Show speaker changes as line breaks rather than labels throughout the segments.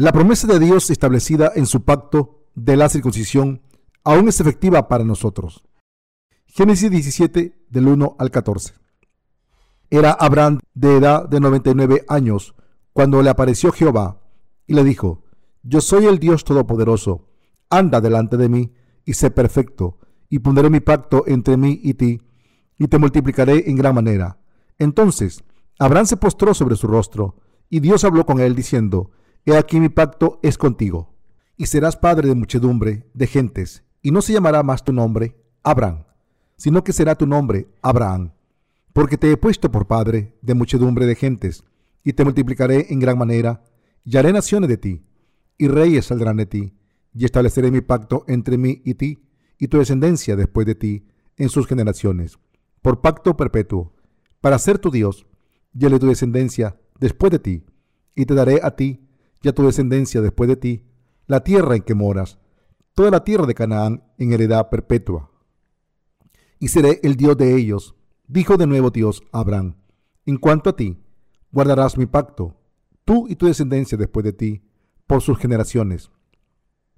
La promesa de Dios establecida en su pacto de la circuncisión aún es efectiva para nosotros. Génesis 17 del 1 al 14. Era Abraham de edad de 99 años cuando le apareció Jehová y le dijo, Yo soy el Dios Todopoderoso, anda delante de mí y sé perfecto, y pondré mi pacto entre mí y ti, y te multiplicaré en gran manera. Entonces Abraham se postró sobre su rostro, y Dios habló con él diciendo, He aquí mi pacto es contigo, y serás padre de muchedumbre de gentes, y no se llamará más tu nombre Abraham, sino que será tu nombre Abraham, porque te he puesto por padre de muchedumbre de gentes, y te multiplicaré en gran manera, y haré naciones de ti, y reyes saldrán de ti, y estableceré mi pacto entre mí y ti, y tu descendencia después de ti, en sus generaciones, por pacto perpetuo, para ser tu Dios, y el de tu descendencia después de ti, y te daré a ti y a tu descendencia después de ti, la tierra en que moras, toda la tierra de Canaán en heredad perpetua. Y seré el Dios de ellos, dijo de nuevo Dios Abraham. En cuanto a ti, guardarás mi pacto, tú y tu descendencia después de ti, por sus generaciones.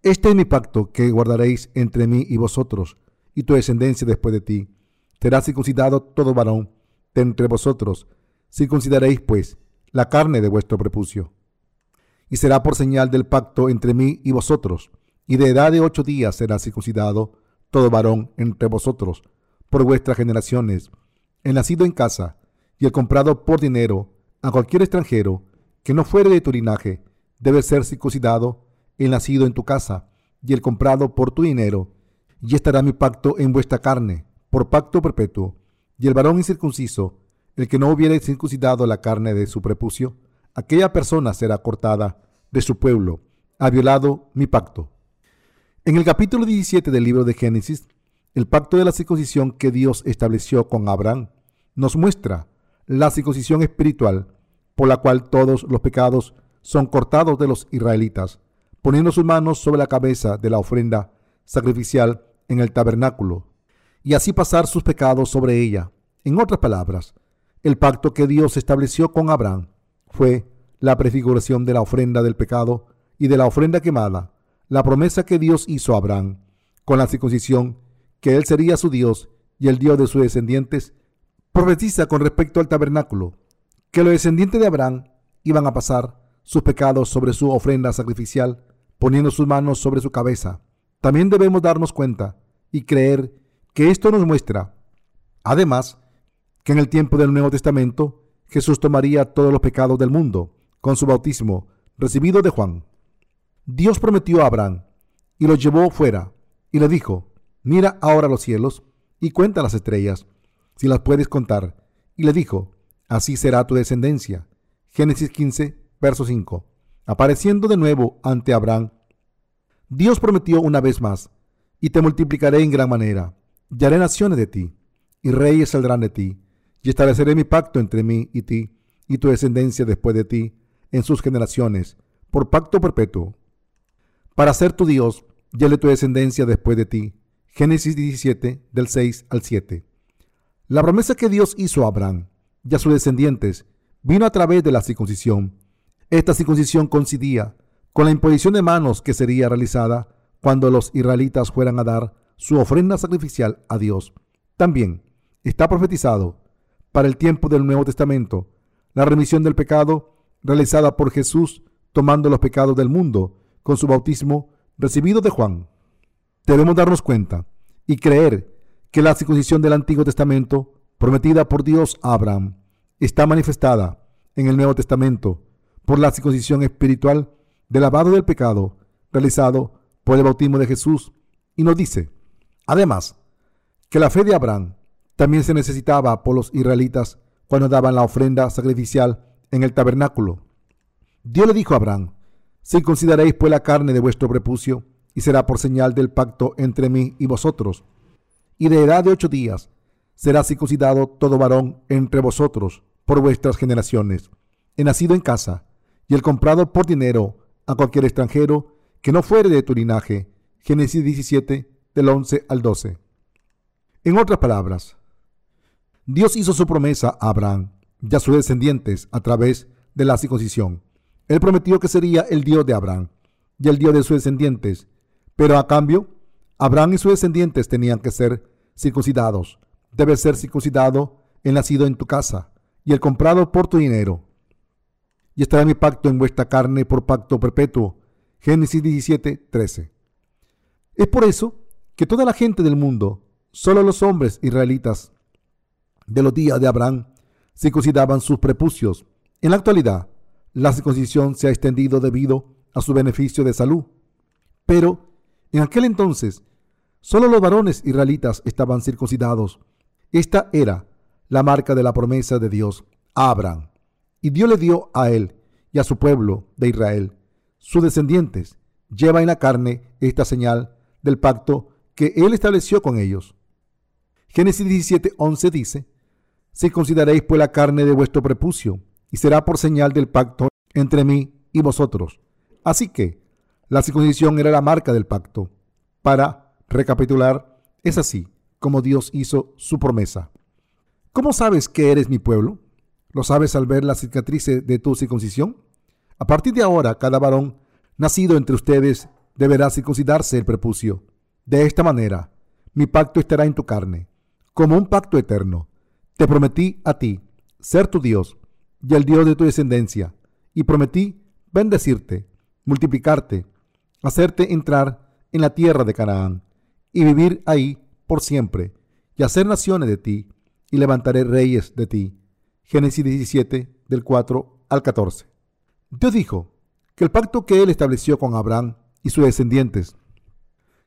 Este es mi pacto que guardaréis entre mí y vosotros, y tu descendencia después de ti. Será circuncidado todo varón de entre vosotros. Circuncidaréis, pues, la carne de vuestro prepucio y será por señal del pacto entre mí y vosotros, y de edad de ocho días será circuncidado todo varón entre vosotros, por vuestras generaciones, el nacido en casa, y el comprado por dinero a cualquier extranjero que no fuere de tu linaje, debe ser circuncidado el nacido en tu casa, y el comprado por tu dinero, y estará mi pacto en vuestra carne, por pacto perpetuo, y el varón incircunciso, el que no hubiere circuncidado la carne de su prepucio, aquella persona será cortada de su pueblo, ha violado mi pacto. En el capítulo 17 del libro de Génesis, el pacto de la circuncisión que Dios estableció con Abraham nos muestra la circuncisión espiritual por la cual todos los pecados son cortados de los israelitas, poniendo sus manos sobre la cabeza de la ofrenda sacrificial en el tabernáculo, y así pasar sus pecados sobre ella. En otras palabras, el pacto que Dios estableció con Abraham fue la prefiguración de la ofrenda del pecado y de la ofrenda quemada, la promesa que Dios hizo a Abraham con la circuncisión, que él sería su Dios y el Dios de sus descendientes, profetiza con respecto al tabernáculo, que los descendientes de Abraham iban a pasar sus pecados sobre su ofrenda sacrificial, poniendo sus manos sobre su cabeza. También debemos darnos cuenta y creer que esto nos muestra, además, que en el tiempo del Nuevo Testamento Jesús tomaría todos los pecados del mundo con su bautismo recibido de Juan. Dios prometió a Abraham y lo llevó fuera y le dijo, mira ahora los cielos y cuenta las estrellas, si las puedes contar. Y le dijo, así será tu descendencia. Génesis 15, verso 5. Apareciendo de nuevo ante Abraham, Dios prometió una vez más, y te multiplicaré en gran manera, y haré naciones de ti, y reyes saldrán de ti y estableceré mi pacto entre mí y ti, y tu descendencia después de ti, en sus generaciones, por pacto perpetuo, para ser tu Dios y tu descendencia después de ti. Génesis 17, del 6 al 7. La promesa que Dios hizo a Abraham y a sus descendientes vino a través de la circuncisión. Esta circuncisión coincidía con la imposición de manos que sería realizada cuando los israelitas fueran a dar su ofrenda sacrificial a Dios. También está profetizado para el tiempo del Nuevo Testamento, la remisión del pecado realizada por Jesús tomando los pecados del mundo con su bautismo recibido de Juan. Debemos darnos cuenta y creer que la circuncisión del Antiguo Testamento, prometida por Dios a Abraham, está manifestada en el Nuevo Testamento por la circuncisión espiritual del lavado del pecado realizado por el bautismo de Jesús y nos dice, además, que la fe de Abraham también se necesitaba por los israelitas cuando daban la ofrenda sacrificial en el tabernáculo. Dios le dijo a Abraham, circuncidaréis pues la carne de vuestro prepucio, y será por señal del pacto entre mí y vosotros. Y de edad de ocho días será circuncidado todo varón entre vosotros por vuestras generaciones, el nacido en casa, y el comprado por dinero a cualquier extranjero que no fuere de tu linaje. Génesis 17, del 11 al 12. En otras palabras, Dios hizo su promesa a Abraham y a sus descendientes a través de la circuncisión. Él prometió que sería el Dios de Abraham y el Dios de sus descendientes, pero a cambio, Abraham y sus descendientes tenían que ser circuncidados. Debe ser circuncidado el nacido en tu casa y el comprado por tu dinero. Y estará mi pacto en vuestra carne por pacto perpetuo. Génesis 17, 13. Es por eso que toda la gente del mundo, solo los hombres israelitas de los días de Abraham, circuncidaban sus prepucios. En la actualidad, la circuncisión se ha extendido debido a su beneficio de salud. Pero en aquel entonces, solo los varones israelitas estaban circuncidados. Esta era la marca de la promesa de Dios a Abraham. Y Dios le dio a él y a su pueblo de Israel, sus descendientes, lleva en la carne esta señal del pacto que él estableció con ellos. Génesis 17, 11 dice, Si consideraréis pues la carne de vuestro prepucio, y será por señal del pacto entre mí y vosotros. Así que la circuncisión era la marca del pacto. Para recapitular, es así como Dios hizo su promesa. ¿Cómo sabes que eres mi pueblo? ¿Lo sabes al ver la cicatriz de tu circuncisión? A partir de ahora, cada varón nacido entre ustedes deberá circuncidarse el prepucio. De esta manera, mi pacto estará en tu carne, como un pacto eterno. Te prometí a ti ser tu Dios y el Dios de tu descendencia, y prometí bendecirte, multiplicarte, hacerte entrar en la tierra de Canaán, y vivir ahí por siempre, y hacer naciones de ti, y levantaré reyes de ti. Génesis 17, del 4 al 14. Dios dijo que el pacto que él estableció con Abraham y sus descendientes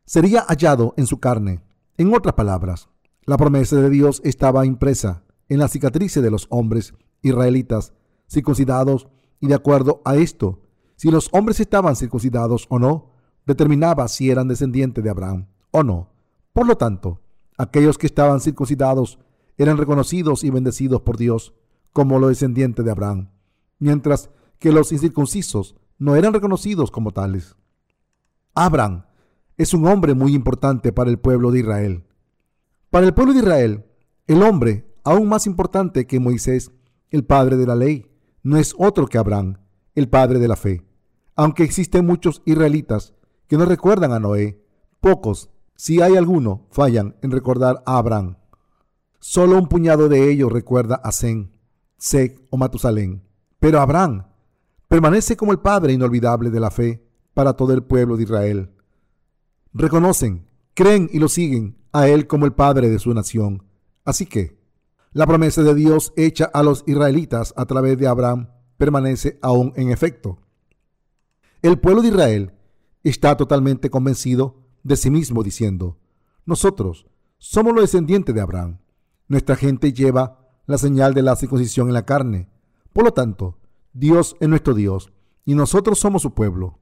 sería hallado en su carne. En otras palabras, la promesa de Dios estaba impresa en la cicatrices de los hombres israelitas circuncidados y de acuerdo a esto, si los hombres estaban circuncidados o no, determinaba si eran descendientes de Abraham o no. Por lo tanto, aquellos que estaban circuncidados eran reconocidos y bendecidos por Dios como los descendientes de Abraham, mientras que los incircuncisos no eran reconocidos como tales. Abraham es un hombre muy importante para el pueblo de Israel. Para el pueblo de Israel, el hombre aún más importante que Moisés, el padre de la ley, no es otro que Abraham, el padre de la fe. Aunque existen muchos israelitas que no recuerdan a Noé, pocos, si hay alguno, fallan en recordar a Abraham. Solo un puñado de ellos recuerda a Zen, Sec o Matusalén. Pero Abraham permanece como el padre inolvidable de la fe para todo el pueblo de Israel. Reconocen, creen y lo siguen a él como el padre de su nación. Así que, la promesa de Dios hecha a los israelitas a través de Abraham permanece aún en efecto. El pueblo de Israel está totalmente convencido de sí mismo diciendo, nosotros somos los descendientes de Abraham. Nuestra gente lleva la señal de la circuncisión en la carne. Por lo tanto, Dios es nuestro Dios y nosotros somos su pueblo.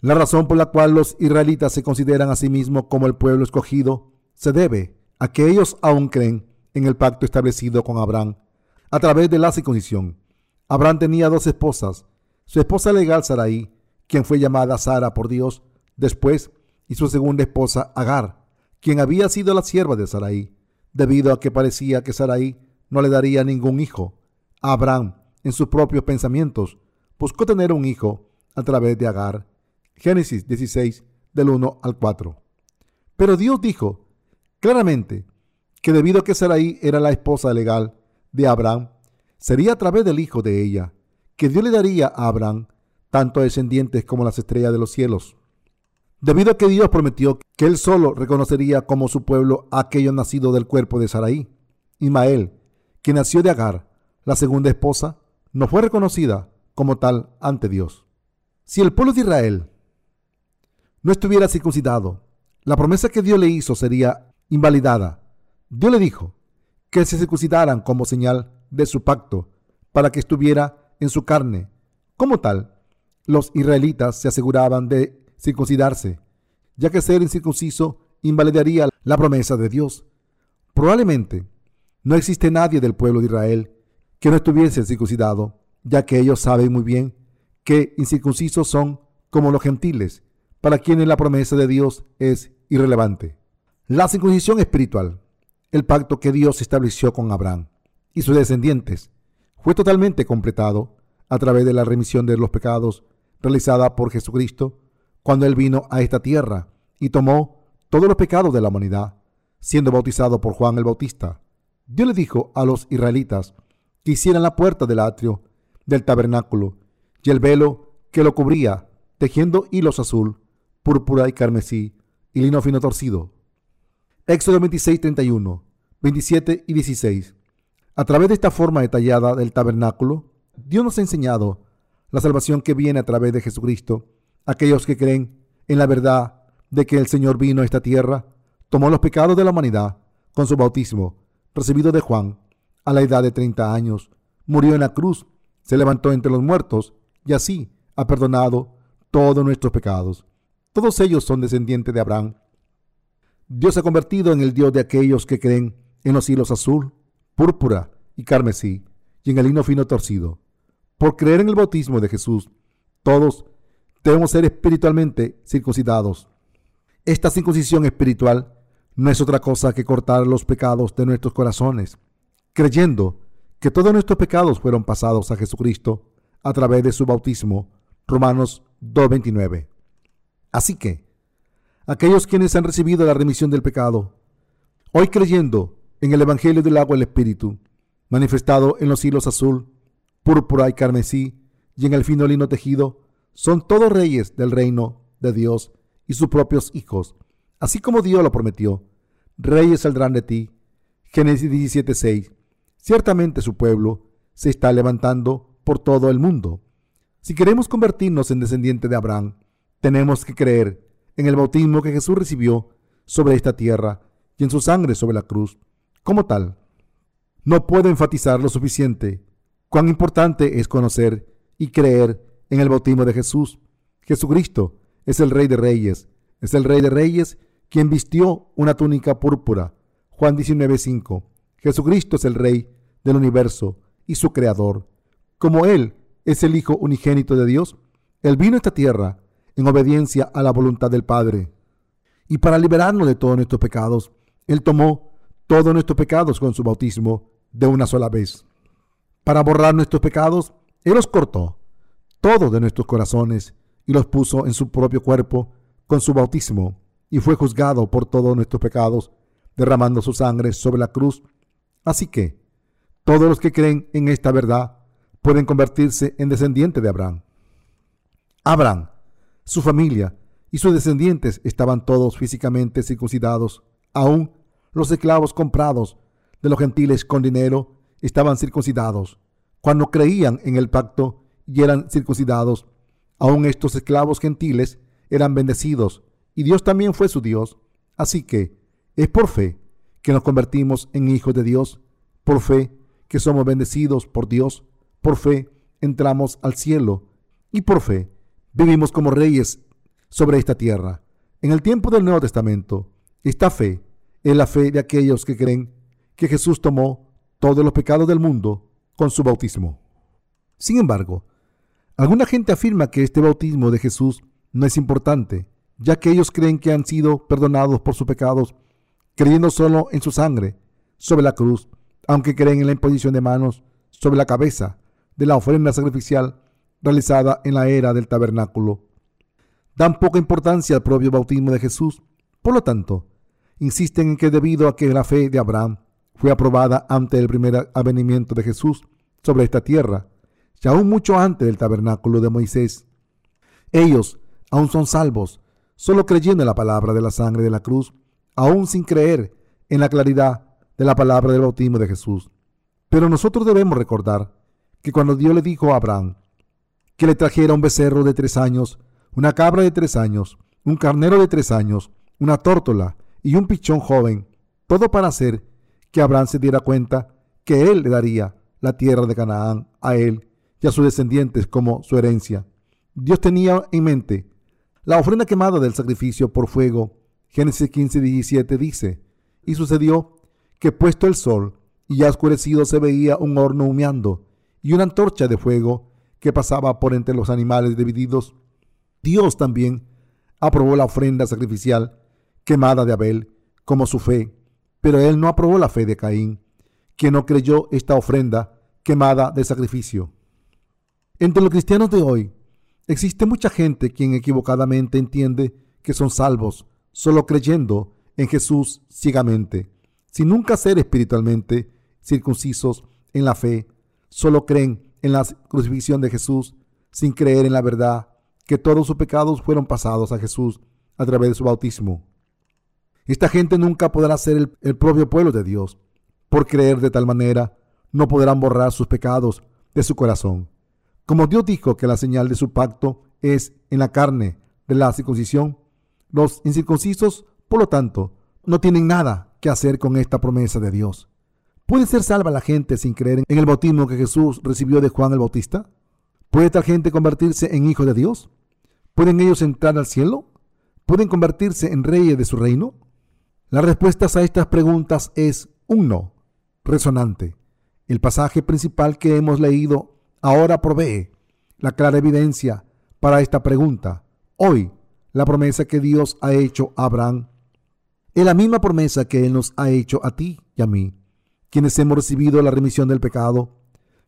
La razón por la cual los israelitas se consideran a sí mismos como el pueblo escogido se debe a que ellos aún creen en el pacto establecido con Abraham a través de la circuncisión. Abraham tenía dos esposas, su esposa legal Sarai, quien fue llamada Sara por Dios después, y su segunda esposa Agar, quien había sido la sierva de Sarai, debido a que parecía que Sarai no le daría ningún hijo. Abraham, en sus propios pensamientos, buscó tener un hijo a través de Agar. Génesis 16, del 1 al 4. Pero Dios dijo claramente que debido a que Sarai era la esposa legal de Abraham, sería a través del hijo de ella que Dios le daría a Abraham tanto descendientes como las estrellas de los cielos. Debido a que Dios prometió que él solo reconocería como su pueblo a aquello nacido del cuerpo de Sarai, Ismael, que nació de Agar, la segunda esposa, no fue reconocida como tal ante Dios. Si el pueblo de Israel no estuviera circuncidado, la promesa que Dios le hizo sería invalidada Dios le dijo que se circuncidaran como señal de su pacto para que estuviera en su carne. Como tal, los israelitas se aseguraban de circuncidarse, ya que ser incircunciso invalidaría la promesa de Dios. Probablemente no existe nadie del pueblo de Israel que no estuviese circuncidado, ya que ellos saben muy bien que incircuncisos son como los gentiles, para quienes la promesa de Dios es irrelevante. La circuncisión espiritual el pacto que Dios estableció con Abraham y sus descendientes fue totalmente completado a través de la remisión de los pecados realizada por Jesucristo cuando Él vino a esta tierra y tomó todos los pecados de la humanidad, siendo bautizado por Juan el Bautista. Dios le dijo a los israelitas que hicieran la puerta del atrio del tabernáculo y el velo que lo cubría, tejiendo hilos azul, púrpura y carmesí y lino fino torcido. Éxodo 26, 31, 27 y 16. A través de esta forma detallada del tabernáculo, Dios nos ha enseñado la salvación que viene a través de Jesucristo. Aquellos que creen en la verdad de que el Señor vino a esta tierra, tomó los pecados de la humanidad con su bautismo, recibido de Juan, a la edad de 30 años, murió en la cruz, se levantó entre los muertos y así ha perdonado todos nuestros pecados. Todos ellos son descendientes de Abraham. Dios se ha convertido en el Dios de aquellos que creen en los hilos azul, púrpura y carmesí, y en el lino fino torcido. Por creer en el bautismo de Jesús, todos debemos ser espiritualmente circuncidados. Esta circuncisión espiritual no es otra cosa que cortar los pecados de nuestros corazones, creyendo que todos nuestros pecados fueron pasados a Jesucristo a través de su bautismo. Romanos 2.29. Así que, aquellos quienes han recibido la remisión del pecado, hoy creyendo en el Evangelio del agua y el Espíritu, manifestado en los hilos azul, púrpura y carmesí, y en el fino lino tejido, son todos reyes del reino de Dios y sus propios hijos, así como Dios lo prometió. Reyes saldrán de ti. Génesis 17:6. Ciertamente su pueblo se está levantando por todo el mundo. Si queremos convertirnos en descendiente de Abraham, tenemos que creer en el bautismo que Jesús recibió sobre esta tierra y en su sangre sobre la cruz. Como tal, no puedo enfatizar lo suficiente cuán importante es conocer y creer en el bautismo de Jesús. Jesucristo es el Rey de Reyes, es el Rey de Reyes quien vistió una túnica púrpura. Juan 19:5. Jesucristo es el Rey del universo y su Creador. Como Él es el Hijo unigénito de Dios, Él vino a esta tierra en obediencia a la voluntad del Padre. Y para liberarnos de todos nuestros pecados, Él tomó todos nuestros pecados con su bautismo de una sola vez. Para borrar nuestros pecados, Él los cortó todos de nuestros corazones y los puso en su propio cuerpo con su bautismo y fue juzgado por todos nuestros pecados, derramando su sangre sobre la cruz. Así que todos los que creen en esta verdad pueden convertirse en descendientes de Abraham. Abraham, su familia y sus descendientes estaban todos físicamente circuncidados, aún los esclavos comprados de los gentiles con dinero estaban circuncidados. Cuando creían en el pacto y eran circuncidados, aún estos esclavos gentiles eran bendecidos y Dios también fue su Dios. Así que es por fe que nos convertimos en hijos de Dios, por fe que somos bendecidos por Dios, por fe entramos al cielo y por fe vivimos como reyes sobre esta tierra. En el tiempo del Nuevo Testamento, esta fe es la fe de aquellos que creen que Jesús tomó todos los pecados del mundo con su bautismo. Sin embargo, alguna gente afirma que este bautismo de Jesús no es importante, ya que ellos creen que han sido perdonados por sus pecados, creyendo solo en su sangre sobre la cruz, aunque creen en la imposición de manos sobre la cabeza de la ofrenda sacrificial realizada en la era del tabernáculo. Dan poca importancia al propio bautismo de Jesús. Por lo tanto, insisten en que debido a que la fe de Abraham fue aprobada antes del primer avenimiento de Jesús sobre esta tierra, y aún mucho antes del tabernáculo de Moisés, ellos aún son salvos, solo creyendo en la palabra de la sangre de la cruz, aún sin creer en la claridad de la palabra del bautismo de Jesús. Pero nosotros debemos recordar que cuando Dios le dijo a Abraham que le trajera un becerro de tres años, una cabra de tres años, un carnero de tres años, una tórtola y un pichón joven, todo para hacer que Abraham se diera cuenta que él le daría la tierra de Canaán a él y a sus descendientes como su herencia. Dios tenía en mente la ofrenda quemada del sacrificio por fuego. Génesis 15, 17 dice, y sucedió que puesto el sol y ya oscurecido se veía un horno humeando y una antorcha de fuego que pasaba por entre los animales divididos. Dios también aprobó la ofrenda sacrificial quemada de Abel como su fe, pero él no aprobó la fe de Caín, que no creyó esta ofrenda quemada de sacrificio. Entre los cristianos de hoy existe mucha gente quien equivocadamente entiende que son salvos solo creyendo en Jesús ciegamente, sin nunca ser espiritualmente circuncisos en la fe, solo creen en la crucifixión de Jesús sin creer en la verdad que todos sus pecados fueron pasados a Jesús a través de su bautismo. Esta gente nunca podrá ser el, el propio pueblo de Dios. Por creer de tal manera, no podrán borrar sus pecados de su corazón. Como Dios dijo que la señal de su pacto es en la carne de la circuncisión, los incircuncisos, por lo tanto, no tienen nada que hacer con esta promesa de Dios. ¿Puede ser salva la gente sin creer en el bautismo que Jesús recibió de Juan el Bautista? ¿Puede tal gente convertirse en hijos de Dios? ¿Pueden ellos entrar al cielo? ¿Pueden convertirse en reyes de su reino? Las respuestas a estas preguntas es un no, resonante. El pasaje principal que hemos leído ahora provee la clara evidencia para esta pregunta. Hoy, la promesa que Dios ha hecho a Abraham es la misma promesa que Él nos ha hecho a ti y a mí, quienes hemos recibido la remisión del pecado,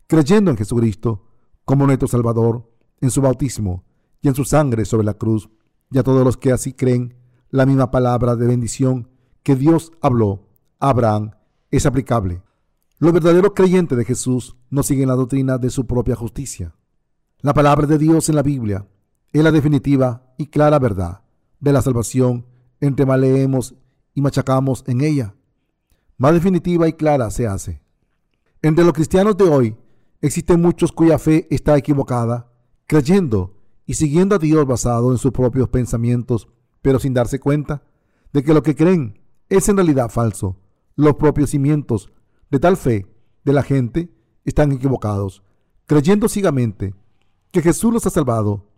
creyendo en Jesucristo como nuestro Salvador, en su bautismo y en su sangre sobre la cruz, y a todos los que así creen, la misma palabra de bendición que Dios habló a Abraham es aplicable. Los verdaderos creyentes de Jesús no siguen la doctrina de su propia justicia. La palabra de Dios en la Biblia es la definitiva y clara verdad de la salvación entre más leemos y machacamos en ella. Más definitiva y clara se hace. Entre los cristianos de hoy existen muchos cuya fe está equivocada, creyendo y siguiendo a Dios basado en sus propios pensamientos, pero sin darse cuenta de que lo que creen es en realidad falso. Los propios cimientos de tal fe de la gente están equivocados, creyendo ciegamente que Jesús los ha salvado.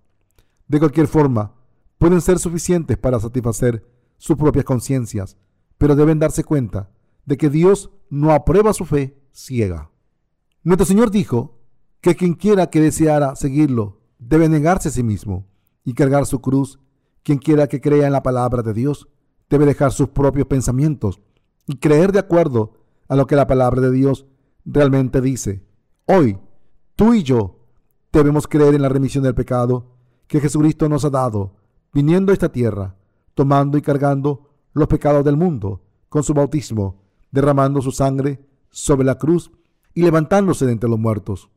De cualquier forma, pueden ser suficientes para satisfacer sus propias conciencias, pero deben darse cuenta de que Dios no aprueba su fe ciega. Nuestro Señor dijo que quien quiera que deseara seguirlo debe negarse a sí mismo y cargar su cruz. Quien quiera que crea en la palabra de Dios debe dejar sus propios pensamientos y creer de acuerdo a lo que la palabra de Dios realmente dice. Hoy, tú y yo debemos creer en la remisión del pecado que Jesucristo nos ha dado, viniendo a esta tierra, tomando y cargando los pecados del mundo con su bautismo, derramando su sangre sobre la cruz y levantándose de entre los muertos.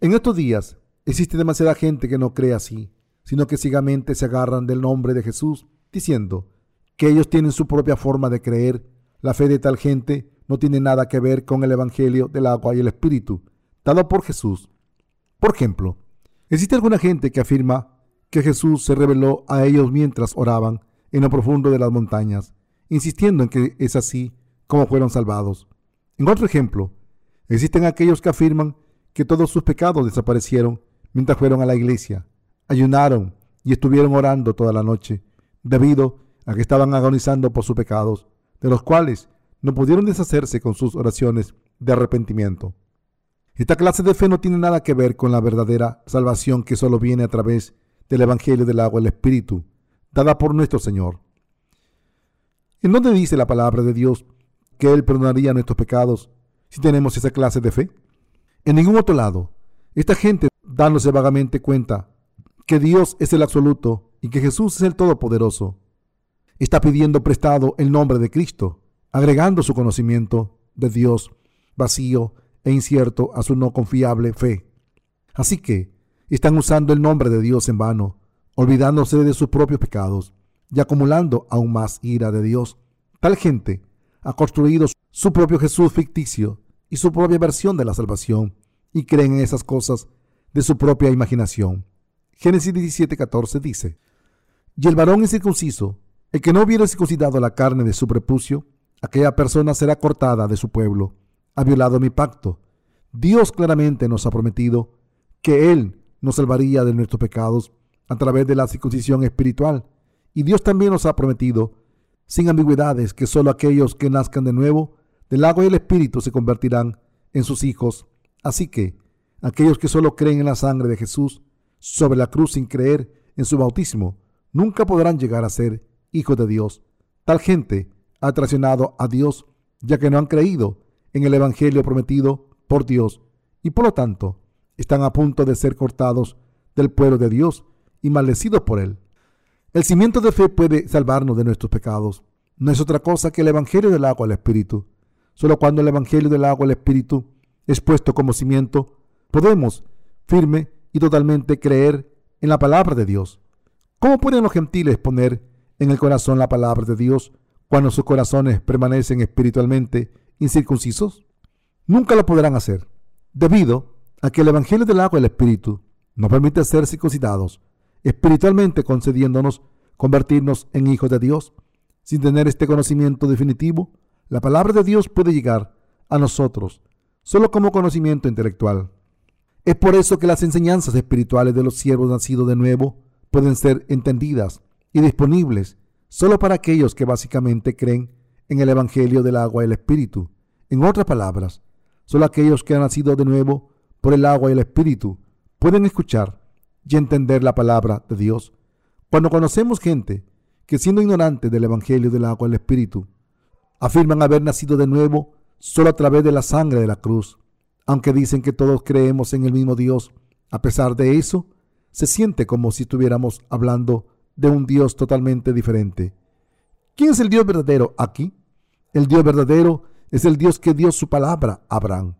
En estos días existe demasiada gente que no cree así, sino que ciegamente se agarran del nombre de Jesús, diciendo que ellos tienen su propia forma de creer. La fe de tal gente no tiene nada que ver con el Evangelio del agua y el Espíritu, dado por Jesús. Por ejemplo, existe alguna gente que afirma que Jesús se reveló a ellos mientras oraban en lo profundo de las montañas, insistiendo en que es así como fueron salvados. En otro ejemplo, existen aquellos que afirman que todos sus pecados desaparecieron mientras fueron a la iglesia, ayunaron y estuvieron orando toda la noche, debido a que estaban agonizando por sus pecados, de los cuales no pudieron deshacerse con sus oraciones de arrepentimiento. Esta clase de fe no tiene nada que ver con la verdadera salvación que solo viene a través del Evangelio del agua y el Espíritu, dada por nuestro Señor. ¿En dónde dice la palabra de Dios que Él perdonaría nuestros pecados si tenemos esa clase de fe? En ningún otro lado. Esta gente, dándose vagamente cuenta que Dios es el absoluto y que Jesús es el todopoderoso, está pidiendo prestado el nombre de Cristo agregando su conocimiento de Dios vacío e incierto a su no confiable fe. Así que están usando el nombre de Dios en vano, olvidándose de sus propios pecados y acumulando aún más ira de Dios. Tal gente ha construido su propio Jesús ficticio y su propia versión de la salvación y creen en esas cosas de su propia imaginación. Génesis 17:14 dice, Y el varón incircunciso, el que no hubiera circuncidado la carne de su prepucio, aquella persona será cortada de su pueblo. Ha violado mi pacto. Dios claramente nos ha prometido que Él nos salvaría de nuestros pecados a través de la circuncisión espiritual. Y Dios también nos ha prometido, sin ambigüedades, que solo aquellos que nazcan de nuevo del agua y el espíritu se convertirán en sus hijos. Así que aquellos que solo creen en la sangre de Jesús sobre la cruz sin creer en su bautismo, nunca podrán llegar a ser hijos de Dios. Tal gente ha traicionado a Dios, ya que no han creído en el Evangelio prometido por Dios y por lo tanto están a punto de ser cortados del pueblo de Dios y maldecidos por él. El cimiento de fe puede salvarnos de nuestros pecados. No es otra cosa que el Evangelio del agua al Espíritu. Solo cuando el Evangelio del agua al Espíritu es puesto como cimiento, podemos firme y totalmente creer en la palabra de Dios. ¿Cómo pueden los gentiles poner en el corazón la palabra de Dios cuando sus corazones permanecen espiritualmente incircuncisos? Nunca lo podrán hacer, debido a que el Evangelio del agua y el Espíritu nos permite ser circuncidados, espiritualmente concediéndonos convertirnos en hijos de Dios. Sin tener este conocimiento definitivo, la palabra de Dios puede llegar a nosotros solo como conocimiento intelectual. Es por eso que las enseñanzas espirituales de los siervos nacidos de nuevo pueden ser entendidas y disponibles solo para aquellos que básicamente creen en el Evangelio del agua y el Espíritu. En otras palabras, solo aquellos que han nacido de nuevo por el agua y el Espíritu pueden escuchar y entender la palabra de Dios. Cuando conocemos gente que siendo ignorante del Evangelio del agua y el Espíritu, afirman haber nacido de nuevo solo a través de la sangre de la cruz, aunque dicen que todos creemos en el mismo Dios, a pesar de eso, se siente como si estuviéramos hablando de un Dios totalmente diferente. ¿Quién es el Dios verdadero aquí? El Dios verdadero es el Dios que dio su palabra a Abraham.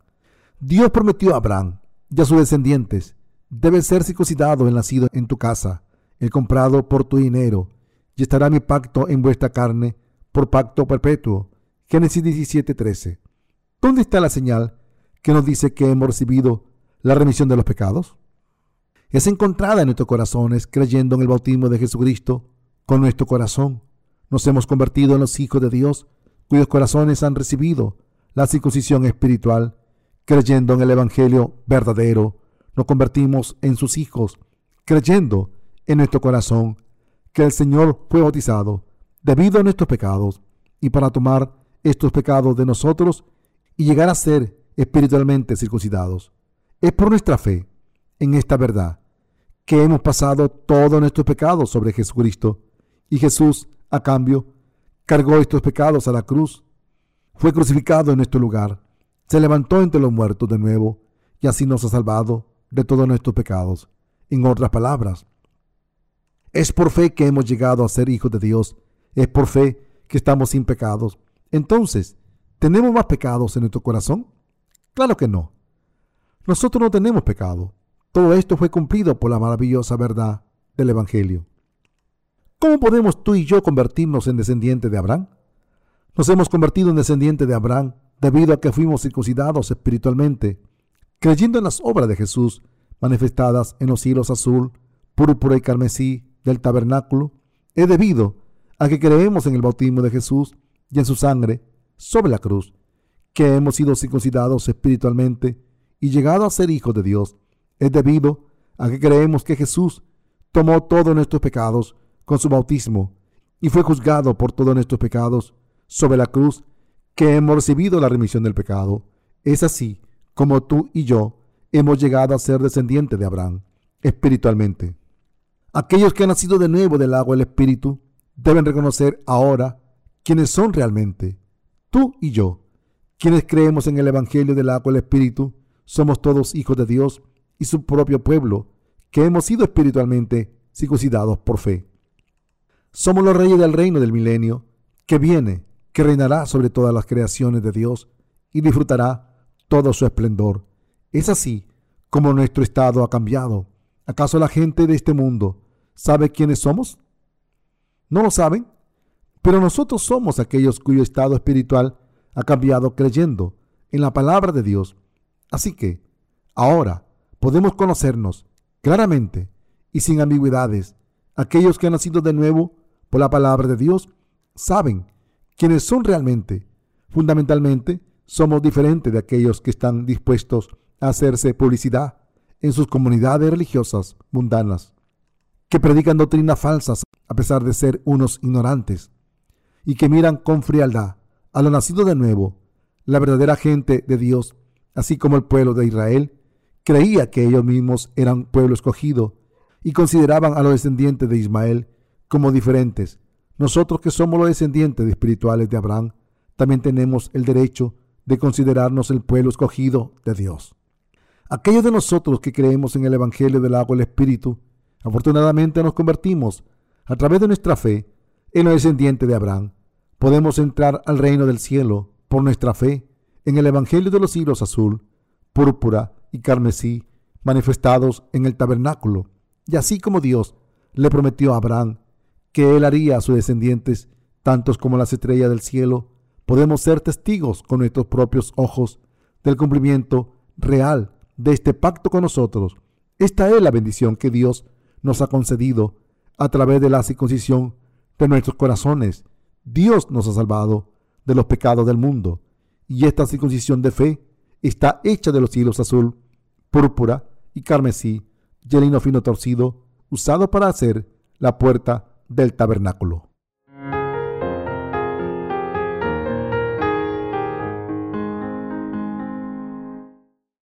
Dios prometió a Abraham y a sus descendientes, debe ser circuncidado el nacido en tu casa, el comprado por tu dinero, y estará mi pacto en vuestra carne por pacto perpetuo. Génesis 17:13. ¿Dónde está la señal que nos dice que hemos recibido la remisión de los pecados? Es encontrada en nuestros corazones creyendo en el bautismo de Jesucristo con nuestro corazón. Nos hemos convertido en los hijos de Dios cuyos corazones han recibido la circuncisión espiritual. Creyendo en el Evangelio verdadero, nos convertimos en sus hijos, creyendo en nuestro corazón que el Señor fue bautizado debido a nuestros pecados y para tomar estos pecados de nosotros y llegar a ser espiritualmente circuncidados. Es por nuestra fe en esta verdad que hemos pasado todos nuestros pecados sobre Jesucristo y Jesús, a cambio, cargó estos pecados a la cruz, fue crucificado en nuestro lugar, se levantó entre los muertos de nuevo y así nos ha salvado de todos nuestros pecados. En otras palabras, es por fe que hemos llegado a ser hijos de Dios, es por fe que estamos sin pecados. Entonces, ¿tenemos más pecados en nuestro corazón? Claro que no. Nosotros no tenemos pecado. Todo esto fue cumplido por la maravillosa verdad del Evangelio. ¿Cómo podemos tú y yo convertirnos en descendientes de Abraham? Nos hemos convertido en descendientes de Abraham debido a que fuimos circuncidados espiritualmente, creyendo en las obras de Jesús manifestadas en los cielos azul, púrpura y carmesí del tabernáculo. Es debido a que creemos en el bautismo de Jesús y en su sangre sobre la cruz, que hemos sido circuncidados espiritualmente y llegado a ser hijos de Dios. Es debido a que creemos que Jesús tomó todos nuestros pecados con su bautismo y fue juzgado por todos nuestros pecados sobre la cruz que hemos recibido la remisión del pecado. Es así como tú y yo hemos llegado a ser descendientes de Abraham espiritualmente. Aquellos que han nacido de nuevo del agua y el espíritu deben reconocer ahora quiénes son realmente. Tú y yo, quienes creemos en el Evangelio del agua y el espíritu, somos todos hijos de Dios y su propio pueblo, que hemos sido espiritualmente circuncidados por fe. Somos los reyes del reino del milenio, que viene, que reinará sobre todas las creaciones de Dios y disfrutará todo su esplendor. Es así como nuestro estado ha cambiado. ¿Acaso la gente de este mundo sabe quiénes somos? ¿No lo saben? Pero nosotros somos aquellos cuyo estado espiritual ha cambiado creyendo en la palabra de Dios. Así que, ahora podemos conocernos claramente y sin ambigüedades. Aquellos que han nacido de nuevo por la palabra de Dios saben quiénes son realmente. Fundamentalmente, somos diferentes de aquellos que están dispuestos a hacerse publicidad en sus comunidades religiosas mundanas, que predican doctrinas falsas a pesar de ser unos ignorantes, y que miran con frialdad a lo nacido de nuevo. La verdadera gente de Dios, así como el pueblo de Israel, creía que ellos mismos eran pueblo escogido y consideraban a los descendientes de Ismael como diferentes. Nosotros que somos los descendientes espirituales de Abraham, también tenemos el derecho de considerarnos el pueblo escogido de Dios. Aquellos de nosotros que creemos en el Evangelio del agua y el Espíritu, afortunadamente nos convertimos a través de nuestra fe en los descendientes de Abraham. Podemos entrar al reino del cielo por nuestra fe en el Evangelio de los hilos azul, púrpura y carmesí manifestados en el tabernáculo. Y así como Dios le prometió a Abraham que él haría a sus descendientes tantos como las estrellas del cielo, podemos ser testigos con nuestros propios ojos del cumplimiento real de este pacto con nosotros. Esta es la bendición que Dios nos ha concedido a través de la circuncisión de nuestros corazones. Dios nos ha salvado de los pecados del mundo y esta circuncisión de fe está hecha de los hilos azul, púrpura y carmesí y fino torcido usado para hacer la puerta del tabernáculo.